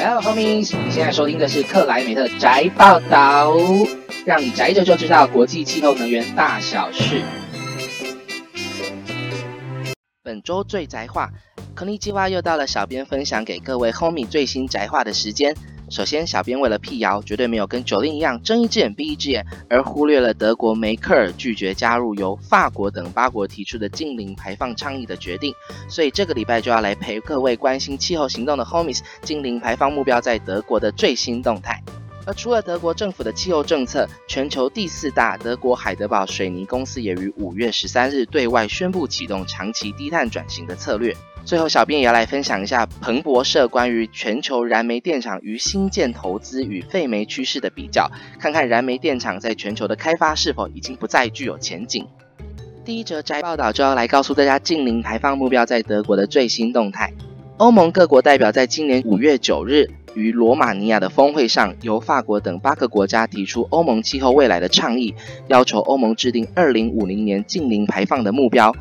Hello homies，你现在收听的是克莱美特宅报道，让你宅着就知道国际气候能源大小事。本周最宅话，こんにちは又到了小编分享给各位 homie 最新宅话的时间。 首先，小编为了辟谣，绝对没有跟九令一样睁一只眼闭一只眼，而忽略了德国梅克尔拒绝加入由法国等八国提出的净零排放倡议的决定。所以这个礼拜就要来陪各位关心气候行动的 homies，净零排放目标在德国的最新动态。而除了德国政府的气候政策，全球第四大德国海德堡水泥公司也于五月十三日对外宣布启动长期低碳转型的策略。最后，小编也要来分享一下彭博社关于全球燃煤电厂与新建投资与废煤趋势的比较，看看燃煤电厂在全球的开发是否已经不再具有前景。第一则宅报道就要来告诉大家近零排放目标在德国的最新动态。欧盟各国代表在今年五月九日于罗马尼亚的峰会上，由法国等八个国家提出欧盟气候未来的倡议，要求欧盟制定二零五零年近零排放的目标。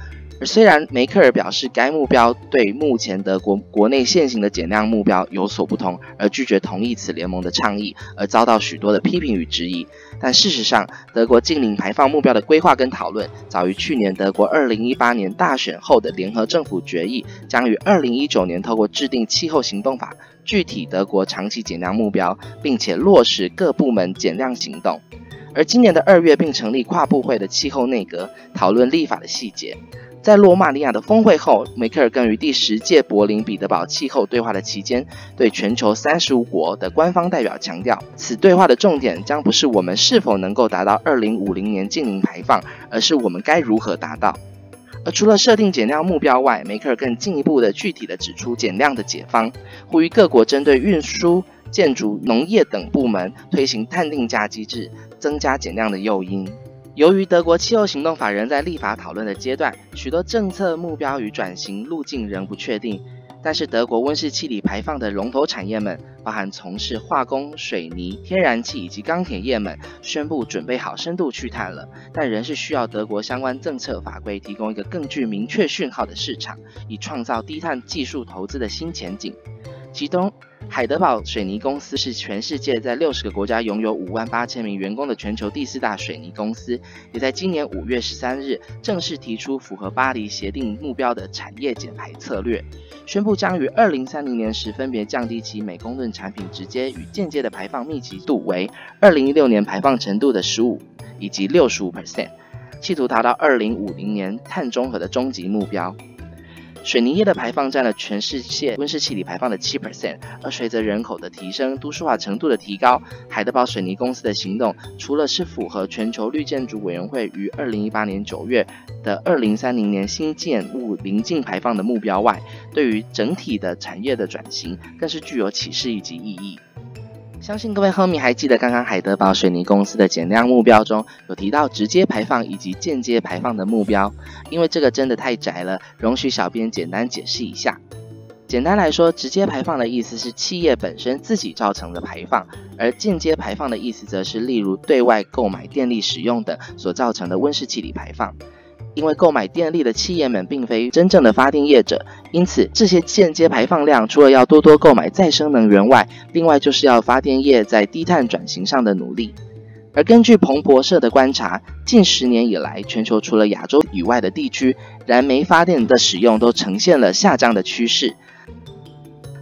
虽然梅克尔表示该目标对目前德国国内现行的减量目标有所不同，而拒绝同意此联盟的倡议，而遭到许多的批评与质疑，但事实上，德国近零排放目标的规划跟讨论，早于去年德国2018年大选后的联合政府决议，将于2019年透过制定气候行动法，具体德国长期减量目标，并且落实各部门减量行动。而今年的二月，并成立跨部会的气候内阁，讨论立法的细节。在罗马尼亚的峰会后，梅克尔更于第十届柏林彼得堡气候对话的期间，对全球三十五国的官方代表强调，此对话的重点将不是我们是否能够达到二零五零年净零排放，而是我们该如何达到。而除了设定减量目标外，梅克尔更进一步的具体的指出减量的解方，呼吁各国针对运输、建筑、农业等部门推行碳定价机制，增加减量的诱因。由于德国气候行动法仍在立法讨论的阶段，许多政策目标与转型路径仍不确定。但是，德国温室气体排放的龙头产业们，包含从事化工、水泥、天然气以及钢铁业们，宣布准备好深度去碳了。但仍是需要德国相关政策法规提供一个更具明确讯号的市场，以创造低碳技术投资的新前景。其中，海德堡水泥公司是全世界在六十个国家拥有五万八千名员工的全球第四大水泥公司，也在今年五月十三日正式提出符合巴黎协定目标的产业减排策略，宣布将于二零三零年时分别降低其每公吨产品直接与间接的排放密集度为二零一六年排放程度的十五以及六十五 percent，企图达到二零五零年碳中和的终极目标。水泥业的排放占了全世界温室气体排放的七 percent，而随着人口的提升、都市化程度的提高，海德堡水泥公司的行动，除了是符合全球绿建筑委员会于二零一八年九月的二零三零年新建物临近排放的目标外，对于整体的产业的转型，更是具有启示以及意义。相信各位 homie 还记得刚刚海德堡水泥公司的减量目标中有提到直接排放以及间接排放的目标，因为这个真的太窄了，容许小编简单解释一下。简单来说，直接排放的意思是企业本身自己造成的排放，而间接排放的意思则是例如对外购买电力使用等所造成的温室气体排放。因为购买电力的企业们并非真正的发电业者，因此这些间接排放量除了要多多购买再生能源外，另外就是要发电业在低碳转型上的努力。而根据彭博社的观察，近十年以来，全球除了亚洲以外的地区，燃煤发电的使用都呈现了下降的趋势。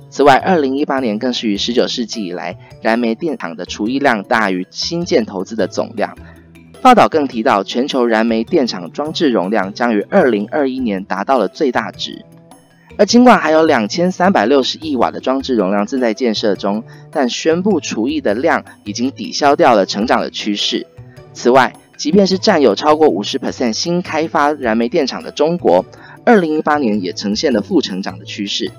此外，二零一八年更是于十九世纪以来，燃煤电厂的除役量大于新建投资的总量。报道更提到，全球燃煤电厂装置容量将于二零二一年达到了最大值。而尽管还有两千三百六十亿瓦的装置容量正在建设中，但宣布除役的量已经抵消掉了成长的趋势。此外，即便是占有超过五十 percent 新开发燃煤电厂的中国，二零一八年也呈现了负成长的趋势。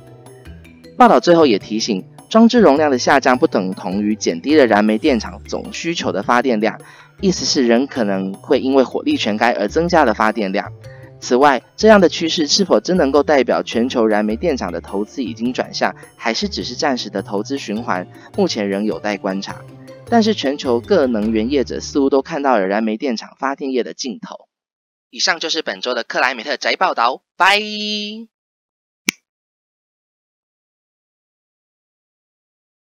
报道最后也提醒，装置容量的下降不等同于减低了燃煤电厂总需求的发电量。意思是，人可能会因为火力全开而增加了发电量。此外，这样的趋势是否真能够代表全球燃煤电厂的投资已经转向，还是只是暂时的投资循环？目前仍有待观察。但是，全球各能源业者似乎都看到了燃煤电厂发电业的尽头。以上就是本周的克莱美特宅报道，拜。